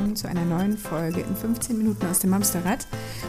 Willkommen zu einer neuen Folge in 15 Minuten aus dem Mamsterrad.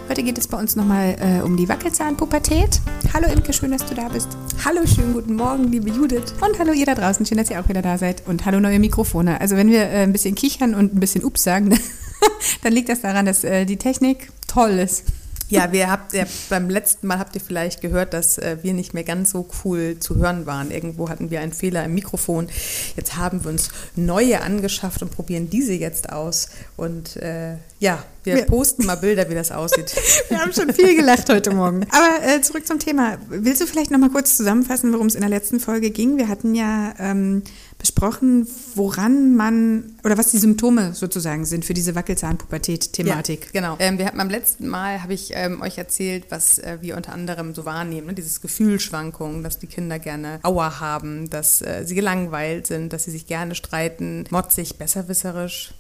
Heute geht es bei uns nochmal äh, um die Wackelzahnpubertät. Hallo Imke, schön, dass du da bist. Hallo, schönen guten Morgen, liebe Judith. Und hallo ihr da draußen, schön, dass ihr auch wieder da seid. Und hallo neue Mikrofone. Also wenn wir äh, ein bisschen kichern und ein bisschen Ups sagen, dann liegt das daran, dass äh, die Technik toll ist. Ja, wir habt ja, beim letzten Mal habt ihr vielleicht gehört, dass äh, wir nicht mehr ganz so cool zu hören waren. Irgendwo hatten wir einen Fehler im Mikrofon. Jetzt haben wir uns neue angeschafft und probieren diese jetzt aus. Und äh, ja, wir, wir posten mal Bilder, wie das aussieht. wir haben schon viel gelacht heute Morgen. Aber äh, zurück zum Thema. Willst du vielleicht noch mal kurz zusammenfassen, worum es in der letzten Folge ging? Wir hatten ja ähm, besprochen, woran man oder was die Symptome sozusagen sind für diese Wackelzahnpubertät-Thematik. Ja, genau. Ähm, wir hatten beim letzten Mal habe ich ähm, euch erzählt, was äh, wir unter anderem so wahrnehmen, ne? dieses Gefühlsschwankungen, dass die Kinder gerne Auer haben, dass äh, sie gelangweilt sind, dass sie sich gerne streiten, motzig, besserwisserisch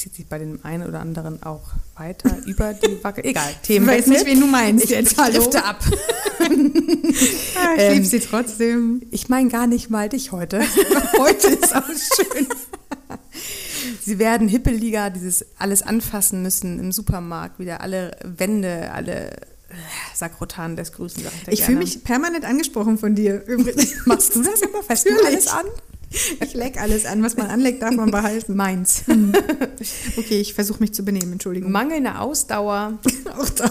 zieht sich bei dem einen oder anderen auch weiter über die Wacke. Egal, Themen. Ich weiß nicht, wen du meinst. Ich jetzt ab. ah, ich ähm, liebe sie trotzdem. Ich meine gar nicht mal dich heute. heute ist auch schön. Sie werden hippeliger, dieses alles anfassen müssen im Supermarkt, wieder alle Wände, alle äh, Sakrotan des Grüßen. Ich, ich fühle mich permanent angesprochen von dir. Machst du das immer fest? alles an? Ich leck alles an, was man anlegt, darf man behalten. Meins. Hm. Okay, ich versuche mich zu benehmen, Entschuldigung. Mangelnde Ausdauer. Auch da.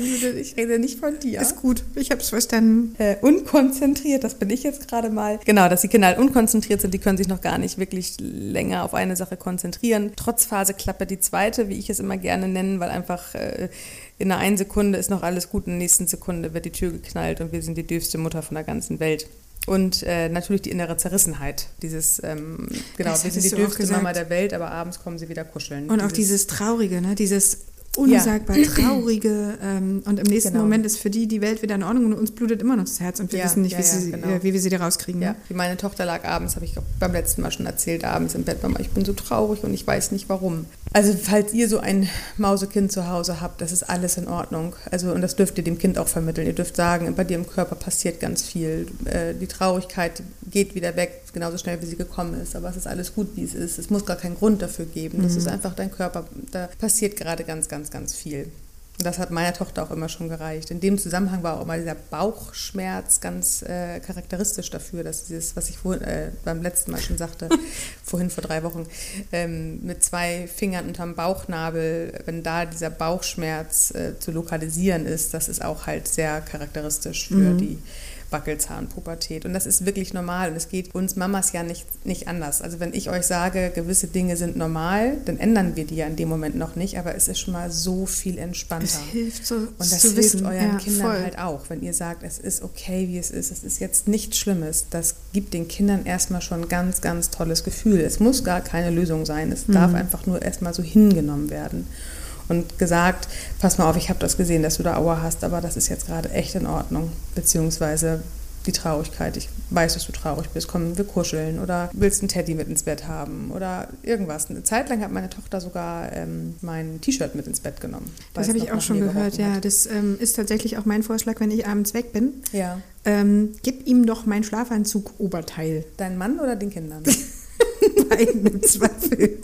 Nein, ich rede nicht von dir. Ist gut, ich habe es verstanden. Äh, unkonzentriert, das bin ich jetzt gerade mal. Genau, dass die Kinder halt unkonzentriert sind, die können sich noch gar nicht wirklich länger auf eine Sache konzentrieren. Trotzphaseklappe die zweite, wie ich es immer gerne nenne, weil einfach äh, in einer einen Sekunde ist noch alles gut, in der nächsten Sekunde wird die Tür geknallt und wir sind die dürfste Mutter von der ganzen Welt. Und äh, natürlich die innere Zerrissenheit. Dieses, ähm, genau, wir sind die dürfste Mama der Welt, aber abends kommen sie wieder kuscheln. Und dieses, auch dieses Traurige, ne? dieses unsagbar ja. traurige ähm, und im nächsten genau. Moment ist für die die Welt wieder in Ordnung und uns blutet immer noch das Herz und wir ja, wissen nicht, ja, wie, sie, genau. äh, wie, wir sie da rauskriegen. Ja, wie meine Tochter lag abends, habe ich beim letzten Mal schon erzählt, abends im Bett, Mama, ich bin so traurig und ich weiß nicht warum. Also falls ihr so ein Mausekind zu Hause habt, das ist alles in Ordnung. Also und das dürft ihr dem Kind auch vermitteln. Ihr dürft sagen, bei dir im Körper passiert ganz viel. Äh, die Traurigkeit geht wieder weg, genauso schnell wie sie gekommen ist. Aber es ist alles gut, wie es ist. Es muss gar keinen Grund dafür geben. Das mhm. ist einfach dein Körper. Da passiert gerade ganz, ganz, ganz viel. Und das hat meiner Tochter auch immer schon gereicht. In dem Zusammenhang war auch immer dieser Bauchschmerz ganz äh, charakteristisch dafür, dass dieses, was ich vor, äh, beim letzten Mal schon sagte, vorhin vor drei Wochen, ähm, mit zwei Fingern unterm Bauchnabel, wenn da dieser Bauchschmerz äh, zu lokalisieren ist, das ist auch halt sehr charakteristisch für mhm. die Wackelzahnpubertät. Und das ist wirklich normal und es geht uns Mamas ja nicht, nicht anders. Also wenn ich euch sage, gewisse Dinge sind normal, dann ändern wir die ja in dem Moment noch nicht, aber es ist schon mal so viel entspannter. Es hilft so Und das hilft wissen. euren ja, Kindern voll. halt auch, wenn ihr sagt, es ist okay, wie es ist, es ist jetzt nichts Schlimmes. Das gibt den Kindern erstmal schon ein ganz, ganz tolles Gefühl. Es muss gar keine Lösung sein. Es mhm. darf einfach nur erstmal so hingenommen werden und gesagt, pass mal auf, ich habe das gesehen, dass du da Aua hast, aber das ist jetzt gerade echt in Ordnung. Beziehungsweise die Traurigkeit, ich weiß, dass du traurig bist, komm, wir kuscheln oder willst einen Teddy mit ins Bett haben oder irgendwas. Eine Zeit lang hat meine Tochter sogar ähm, mein T-Shirt mit ins Bett genommen. Das habe ich auch schon gehört, ja. Hat. Das ähm, ist tatsächlich auch mein Vorschlag, wenn ich abends weg bin. Ja. Ähm, gib ihm doch mein Schlafanzug-Oberteil. Dein Mann oder den Kindern? Beiden im Zweifel.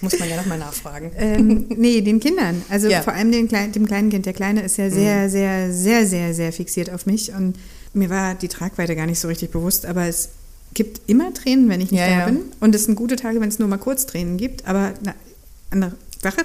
Muss man ja nochmal nachfragen. Ähm, nee, den Kindern. Also ja. vor allem den Klein, dem kleinen Kind. Der Kleine ist ja sehr, mhm. sehr, sehr, sehr, sehr fixiert auf mich. Und mir war die Tragweite gar nicht so richtig bewusst, aber es gibt immer Tränen, wenn ich nicht ja, da ja. bin. Und es sind gute Tage, wenn es nur mal kurz Tränen gibt. Aber na, andere Sache.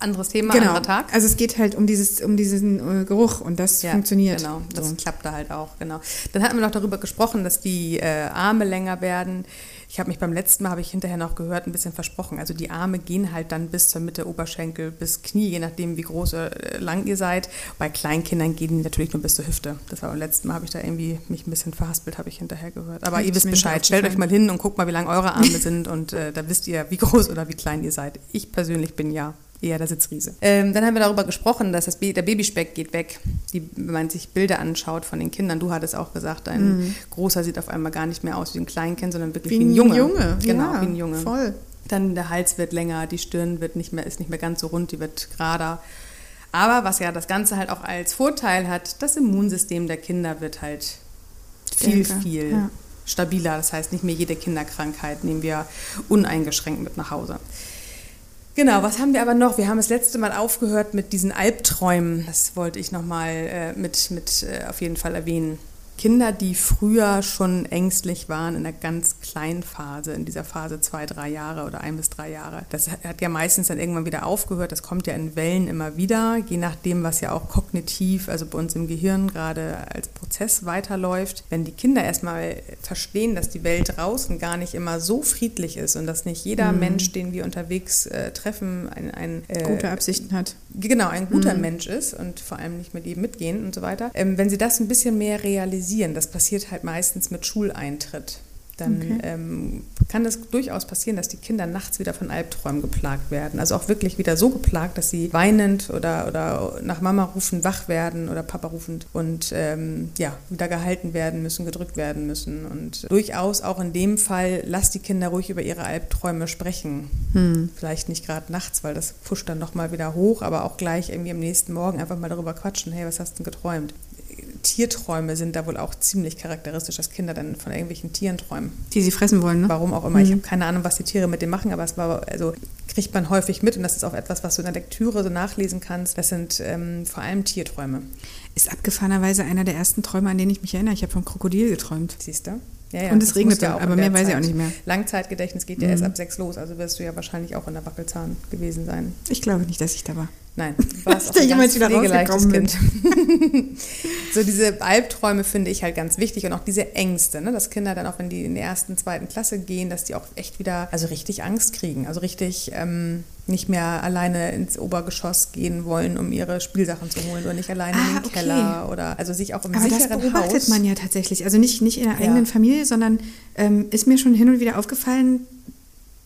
Anderes Thema, genau. anderer Tag. Also es geht halt um, dieses, um diesen äh, Geruch und das ja, funktioniert. Genau, das so. klappt da halt auch, genau. Dann hatten wir noch darüber gesprochen, dass die äh, Arme länger werden. Ich habe mich beim letzten Mal, habe ich hinterher noch gehört, ein bisschen versprochen. Also die Arme gehen halt dann bis zur Mitte Oberschenkel, bis Knie, je nachdem wie groß oder äh, lang ihr seid. Bei Kleinkindern gehen die natürlich nur bis zur Hüfte. Das war beim letzten Mal, habe ich da irgendwie mich ein bisschen verhaspelt, habe ich hinterher gehört. Aber ihr wisst Bescheid. Stellt euch mal hin und guckt mal, wie lang eure Arme sind und äh, da wisst ihr, wie groß oder wie klein ihr seid. Ich persönlich bin ja eher der Sitzriese. Ähm, dann haben wir darüber gesprochen, dass das der Babyspeck geht weg. Die, wenn man sich Bilder anschaut von den Kindern, du hattest auch gesagt, dein mhm. Großer sieht auf einmal gar nicht mehr aus wie ein Kleinkind, sondern wirklich wie, wie ein Junge. Junge. Genau, ja, wie ein Junge. Voll. Dann der Hals wird länger, die Stirn wird nicht mehr, ist nicht mehr ganz so rund, die wird gerader. Aber was ja das Ganze halt auch als Vorteil hat, das Immunsystem der Kinder wird halt viel, Stärker. viel ja stabiler. Das heißt, nicht mehr jede Kinderkrankheit nehmen wir uneingeschränkt mit nach Hause. Genau, was haben wir aber noch? Wir haben das letzte Mal aufgehört mit diesen Albträumen. Das wollte ich nochmal äh, mit, mit äh, auf jeden Fall erwähnen. Kinder, die früher schon ängstlich waren in der ganz kleinen Phase, in dieser Phase zwei, drei Jahre oder ein bis drei Jahre. Das hat ja meistens dann irgendwann wieder aufgehört. Das kommt ja in Wellen immer wieder, je nachdem, was ja auch kognitiv, also bei uns im Gehirn gerade als Prozess weiterläuft. Wenn die Kinder erstmal verstehen, dass die Welt draußen gar nicht immer so friedlich ist und dass nicht jeder mhm. Mensch, den wir unterwegs äh, treffen, ein, ein äh, gute Absichten hat. Genau, ein guter mhm. Mensch ist und vor allem nicht mit jedem mitgehen und so weiter. Ähm, wenn sie das ein bisschen mehr realisieren. Das passiert halt meistens mit Schuleintritt dann okay. ähm, kann es durchaus passieren, dass die Kinder nachts wieder von Albträumen geplagt werden. Also auch wirklich wieder so geplagt, dass sie weinend oder, oder nach Mama rufen wach werden oder Papa rufend und ähm, ja, wieder gehalten werden müssen, gedrückt werden müssen. Und durchaus auch in dem Fall, lasst die Kinder ruhig über ihre Albträume sprechen. Hm. Vielleicht nicht gerade nachts, weil das pusht dann nochmal wieder hoch, aber auch gleich irgendwie am nächsten Morgen einfach mal darüber quatschen, hey, was hast du denn geträumt? Tierträume sind da wohl auch ziemlich charakteristisch, dass Kinder dann von irgendwelchen Tieren träumen. Die sie fressen wollen, ne? Warum auch immer. Mhm. Ich habe keine Ahnung, was die Tiere mit dem machen, aber es war, also kriegt man häufig mit und das ist auch etwas, was du in der Lektüre so nachlesen kannst. Das sind ähm, vor allem Tierträume. Ist abgefahrenerweise einer der ersten Träume, an den ich mich erinnere. Ich habe vom Krokodil geträumt. Siehst du? Ja, ja, und es regnet ja auch, aber mehr weiß Zeit. ich auch nicht mehr. Langzeitgedächtnis geht ja mhm. erst ab sechs los, also wirst du ja wahrscheinlich auch in der Wackelzahn gewesen sein. Ich glaube nicht, dass ich da war. Nein, du warst auch ein ganz pflegeleichtes Kind. so diese Albträume finde ich halt ganz wichtig und auch diese Ängste, ne? dass Kinder dann auch, wenn die in die ersten, zweiten Klasse gehen, dass die auch echt wieder, also richtig Angst kriegen, also richtig ähm, nicht mehr alleine ins Obergeschoss gehen wollen, um ihre Spielsachen zu holen oder nicht alleine ah, in den okay. Keller oder also sich auch im Aber sicheren das beobachtet Haus. man ja tatsächlich, also nicht, nicht in der eigenen ja. Familie, sondern ähm, ist mir schon hin und wieder aufgefallen,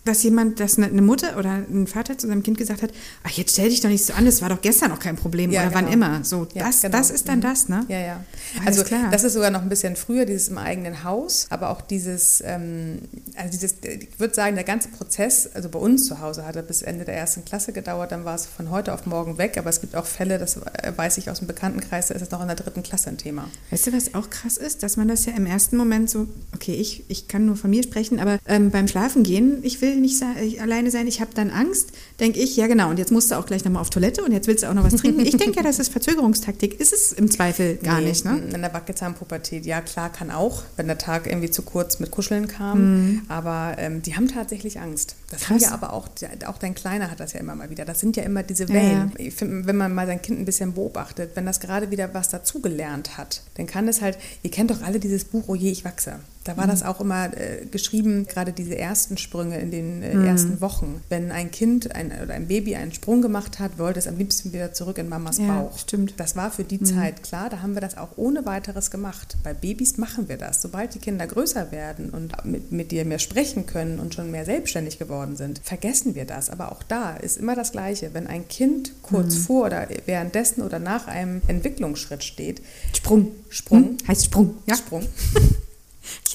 dass jemand, dass eine Mutter oder ein Vater zu seinem Kind gesagt hat, ach, jetzt stell dich doch nicht so an, das war doch gestern noch kein Problem ja, oder genau. wann immer. So, ja, das, genau. das ist dann mhm. das, ne? Ja, ja. Alles also klar. das ist sogar noch ein bisschen früher, dieses im eigenen Haus, aber auch dieses, ähm, also dieses, ich würde sagen, der ganze Prozess, also bei uns zu Hause hat er bis Ende der ersten Klasse gedauert, dann war es von heute auf morgen weg, aber es gibt auch Fälle, das weiß ich aus dem Bekanntenkreis, da ist es noch in der dritten Klasse ein Thema. Weißt du, was auch krass ist, dass man das ja im ersten Moment so, okay, ich, ich kann nur von mir sprechen, aber ähm, beim Schlafen gehen, ich will nicht sagen, alleine sein, ich habe dann Angst, denke ich, ja genau, und jetzt musst du auch gleich nochmal auf Toilette und jetzt willst du auch noch was trinken. Ich denke ja, das ist Verzögerungstaktik. Ist es im Zweifel gar nee, nicht, ne? In der Wackelzahnpubertät, ja klar, kann auch, wenn der Tag irgendwie zu kurz mit Kuscheln kam, mhm. aber ähm, die haben tatsächlich Angst. Das Krass. haben ja aber auch, auch dein Kleiner hat das ja immer mal wieder. Das sind ja immer diese Wellen. Ja. Ich find, wenn man mal sein Kind ein bisschen beobachtet, wenn das gerade wieder was dazugelernt hat, dann kann es halt, ihr kennt doch alle dieses Buch, oh je, ich wachse. Da war mhm. das auch immer äh, geschrieben, gerade diese ersten Sprünge in den äh, mhm. ersten Wochen. Wenn ein Kind ein, oder ein Baby einen Sprung gemacht hat, wollte es am liebsten wieder zurück in Mamas ja, Bauch. Stimmt. Das war für die mhm. Zeit klar, da haben wir das auch ohne weiteres gemacht. Bei Babys machen wir das. Sobald die Kinder größer werden und mit, mit dir mehr sprechen können und schon mehr selbstständig geworden sind, vergessen wir das. Aber auch da ist immer das Gleiche. Wenn ein Kind kurz mhm. vor oder währenddessen oder nach einem Entwicklungsschritt steht, Sprung. Sprung. Hm? Heißt Sprung, ja? Sprung.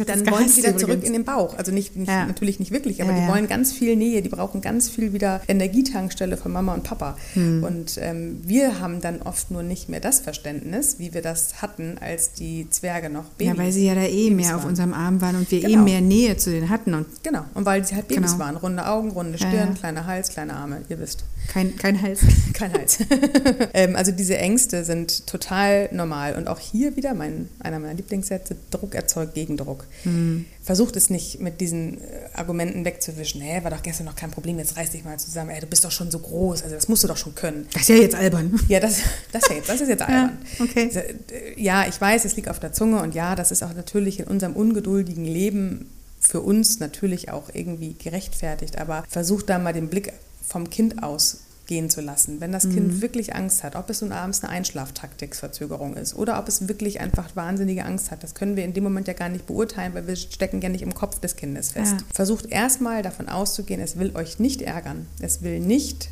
dann wollen sie wieder übrigens. zurück in den Bauch. Also nicht, nicht ja. natürlich nicht wirklich, aber ja, die wollen ganz viel Nähe, die brauchen ganz viel wieder Energietankstelle von Mama und Papa. Hm. Und ähm, wir haben dann oft nur nicht mehr das Verständnis, wie wir das hatten, als die Zwerge noch Babys Ja, weil sie ja da eh Babys mehr waren. auf unserem Arm waren und wir eh genau. eh mehr Nähe zu denen hatten. Und genau, und weil sie halt Babys genau. waren. Runde Augen, runde Stirn, kleiner Hals, kleine Arme, ihr wisst. Kein, kein Hals. kein Hals. ähm, also diese Ängste sind total normal. Und auch hier wieder mein, einer meiner Lieblingssätze, Druck erzeugt Gegendruck. Mhm. Versucht es nicht mit diesen äh, Argumenten wegzuwischen. Hä, war doch gestern noch kein Problem, jetzt reiß dich mal zusammen. Ey, du bist doch schon so groß, also das musst du doch schon können. Das ist ja jetzt albern. Ja, das, das, ist, jetzt, das ist jetzt albern. Ja, okay. Äh, ja, ich weiß, es liegt auf der Zunge und ja, das ist auch natürlich in unserem ungeduldigen Leben für uns natürlich auch irgendwie gerechtfertigt, aber versucht da mal den Blick vom Kind aus gehen zu lassen. Wenn das mhm. Kind wirklich Angst hat, ob es nun abends eine Einschlaftaktiksverzögerung ist oder ob es wirklich einfach wahnsinnige Angst hat, das können wir in dem Moment ja gar nicht beurteilen, weil wir stecken ja nicht im Kopf des Kindes fest. Ja. Versucht erstmal davon auszugehen, es will euch nicht ärgern. Es will nicht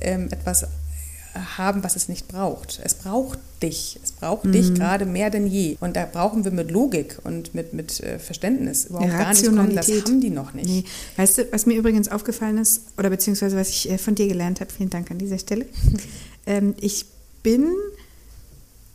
ähm, etwas haben, was es nicht braucht. Es braucht dich. Es braucht mhm. dich gerade mehr denn je. Und da brauchen wir mit Logik und mit, mit äh, Verständnis überhaupt gar nicht kommen. Das haben die noch nicht. Nee. Weißt du, was mir übrigens aufgefallen ist, oder beziehungsweise was ich äh, von dir gelernt habe, vielen Dank an dieser Stelle. ähm, ich bin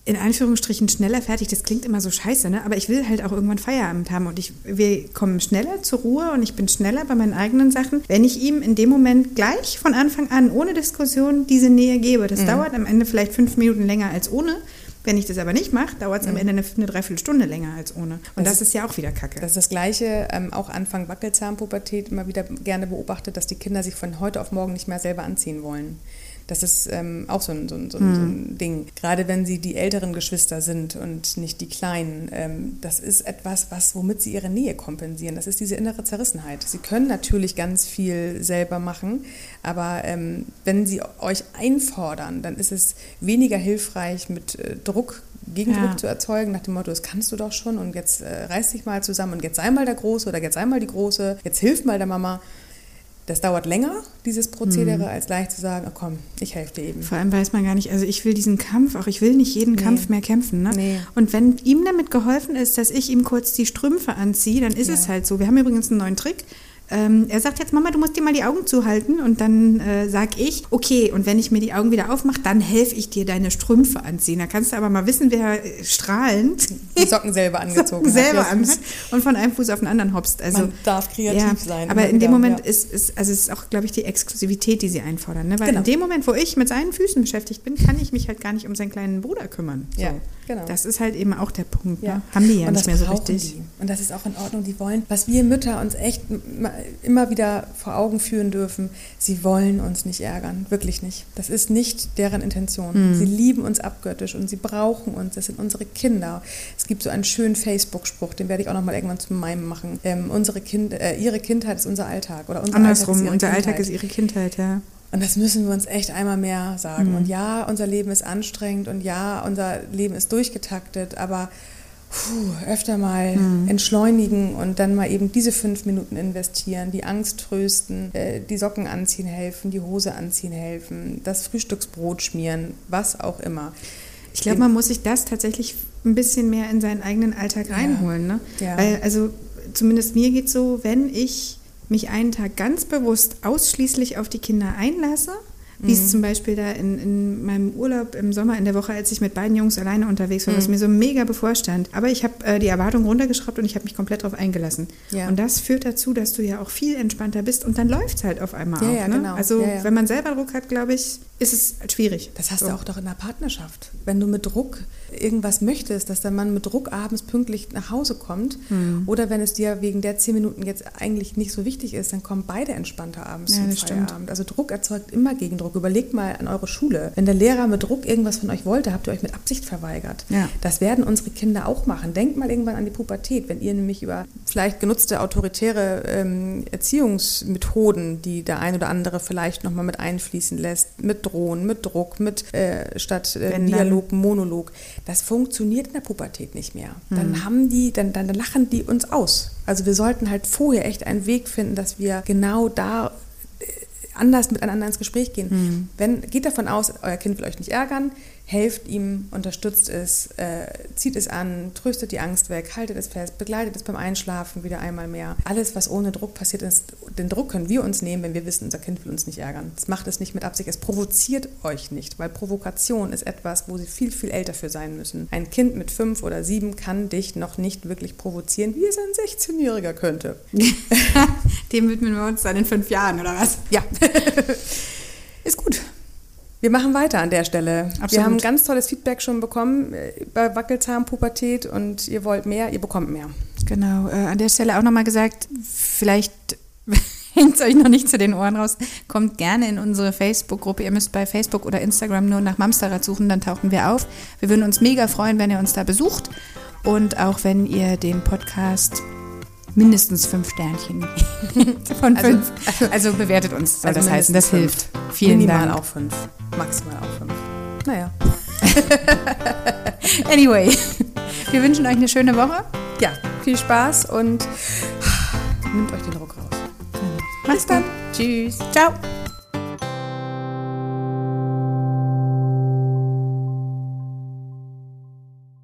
in Anführungsstrichen schneller fertig. Das klingt immer so scheiße, ne? aber ich will halt auch irgendwann Feierabend haben und ich, wir kommen schneller zur Ruhe und ich bin schneller bei meinen eigenen Sachen, wenn ich ihm in dem Moment gleich von Anfang an ohne Diskussion diese Nähe gebe. Das mhm. dauert am Ende vielleicht fünf Minuten länger als ohne. Wenn ich das aber nicht mache, dauert es mhm. am Ende eine, eine Dreiviertelstunde länger als ohne. Und das, das, ist ja auch wieder Kacke. Das ist das Gleiche, ähm, auch Anfang Wackelzahnpubertät immer wieder gerne beobachtet, dass die Kinder sich von heute auf morgen nicht mehr selber anziehen wollen. Das ist ähm, auch so ein, so, ein, so, ein, mhm. so ein, hm. Ding. Gerade wenn sie die älteren Geschwister sind und nicht die kleinen. Ähm, das ist etwas, was, womit sie ihre Nähe kompensieren. Das ist diese innere Zerrissenheit. Sie können natürlich ganz viel selber machen, aber ähm, wenn sie euch einfordern, dann ist es weniger hilfreich, mit äh, Druck Gegendruck ja. zu erzeugen, nach dem Motto, das kannst du doch schon und jetzt äh, reiß dich mal zusammen und jetzt sei mal der Große oder jetzt sei mal die Große, jetzt hilf mal der Mama, das dauert länger, dieses Prozedere, mhm. als leicht zu sagen, oh komm, ich helfe dir eben. Vor allem weiß man gar nicht, also ich will diesen Kampf, auch ich will nicht jeden nee. Kampf mehr kämpfen. Ne? Nee. Und wenn ihm damit geholfen ist, dass ich ihm kurz die Strümpfe anziehe, dann ist ja. es halt so. Wir haben übrigens einen neuen Trick. Ähm, er sagt jetzt, Mama, du musst dir mal die Augen zuhalten. Und dann äh, sage ich, okay, und wenn ich mir die Augen wieder aufmache, dann helfe ich dir deine Strümpfe anziehen. Da kannst du aber mal wissen, wer äh, strahlend die Socken selber angezogen Socken selber hat. anhat und von einem Fuß auf den anderen hopst. Also, Man darf kreativ ja, sein. Aber in dem Moment ja. ist, ist, also es ist auch, glaube ich, die Exklusivität, die sie einfordern. Ne? Weil genau. in dem Moment, wo ich mit seinen Füßen beschäftigt bin, kann ich mich halt gar nicht um seinen kleinen Bruder kümmern. So. Ja, genau. Das ist halt eben auch der Punkt. Ne? Haben die ja nicht mehr so richtig. Die. Und das ist auch in Ordnung. Die wollen, was wir Mütter uns echt immer wieder vor Augen führen dürfen, sie wollen uns nicht ärgern, wirklich nicht. Das ist nicht deren Intention. Mhm. Sie lieben uns abgöttisch und sie brauchen uns, das sind unsere Kinder. Es gibt so einen schönen Facebook-Spruch, den werde ich auch noch mal irgendwann zu meinem machen. Ähm, unsere kind, äh, ihre Kindheit ist unser Alltag oder unser Andersrum, Alltag unser Kindheit. Alltag ist ihre Kindheit, ja. Und das müssen wir uns echt einmal mehr sagen. Mhm. Und ja, unser Leben ist anstrengend und ja, unser Leben ist durchgetaktet, aber puh, öfter mal mhm. entschleunigen und dann mal eben diese fünf Minuten investieren, die Angst trösten, äh, die Socken anziehen helfen, die Hose anziehen helfen, das Frühstücksbrot schmieren, was auch immer. Ich glaube, man muss sich das tatsächlich ein bisschen mehr in seinen eigenen Alltag reinholen. Ne? Ja. Weil, also zumindest mir geht es so, wenn ich mich einen Tag ganz bewusst ausschließlich auf die Kinder einlasse, wie es mhm. zum Beispiel da in, in meinem Urlaub im Sommer in der Woche, als ich mit beiden Jungs alleine unterwegs war, mhm. was mir so mega bevorstand. Aber ich habe äh, die Erwartung runtergeschraubt und ich habe mich komplett darauf eingelassen. Ja. Und das führt dazu, dass du ja auch viel entspannter bist und dann läuft es halt auf einmal ja, auch. Ja, ne? genau. Also wenn man selber Druck hat, glaube ich, ist es halt schwierig. Das hast so. du auch doch in der Partnerschaft. Wenn du mit Druck irgendwas möchtest, dass der Mann mit Druck abends pünktlich nach Hause kommt mhm. oder wenn es dir wegen der zehn Minuten jetzt eigentlich nicht so wichtig ist, dann kommen beide entspannter abends ja, zum Feierabend. Stimmt. Also Druck erzeugt immer Gegendruck. Überlegt mal an eure Schule. Wenn der Lehrer mit Druck irgendwas von euch wollte, habt ihr euch mit Absicht verweigert. Ja. Das werden unsere Kinder auch machen. Denkt mal irgendwann an die Pubertät, wenn ihr nämlich über vielleicht genutzte autoritäre ähm, Erziehungsmethoden, die der ein oder andere vielleicht nochmal mit einfließen lässt, mit Drohen, mit Druck, mit äh, statt äh, Dialog, Monolog, das funktioniert in der Pubertät nicht mehr. Mhm. Dann haben die, dann, dann lachen die uns aus. Also wir sollten halt vorher echt einen Weg finden, dass wir genau da äh, anders miteinander ins Gespräch gehen. Mhm. Wenn, geht davon aus, euer Kind will euch nicht ärgern, helft ihm, unterstützt es, äh, zieht es an, tröstet die Angst weg, haltet es fest, begleitet es beim Einschlafen wieder einmal mehr. Alles, was ohne Druck passiert ist, den Druck können wir uns nehmen, wenn wir wissen, unser Kind will uns nicht ärgern. Es macht es nicht mit Absicht, es provoziert euch nicht, weil Provokation ist etwas, wo sie viel, viel älter für sein müssen. Ein Kind mit fünf oder sieben kann dich noch nicht wirklich provozieren, wie es ein 16-Jähriger könnte. Dem widmen wir uns dann in fünf Jahren, oder was? Ja. ist gut. Wir machen weiter an der Stelle. Absolut. Wir haben ganz tolles Feedback schon bekommen äh, bei Wackelzahnpubertät und ihr wollt mehr, ihr bekommt mehr. Genau. Äh, an der Stelle auch nochmal gesagt, vielleicht hängt es euch noch nicht zu den Ohren raus, kommt gerne in unsere Facebook-Gruppe. Ihr müsst bei Facebook oder Instagram nur nach Mamsterrad suchen, dann tauchen wir auf. Wir würden uns mega freuen, wenn ihr uns da besucht und auch wenn ihr den Podcast mindestens fünf Sternchen von also, fünf. Also, also, bewertet uns, soll also das heißen. Das hilft. Vielen Minimal Dank. auch fünf. Maximal auch fünf. Naja. anyway, wir wünschen euch eine schöne Woche. Ja, viel Spaß und nehmt euch den Druck raus. Bis dann. Tschüss. Ciao.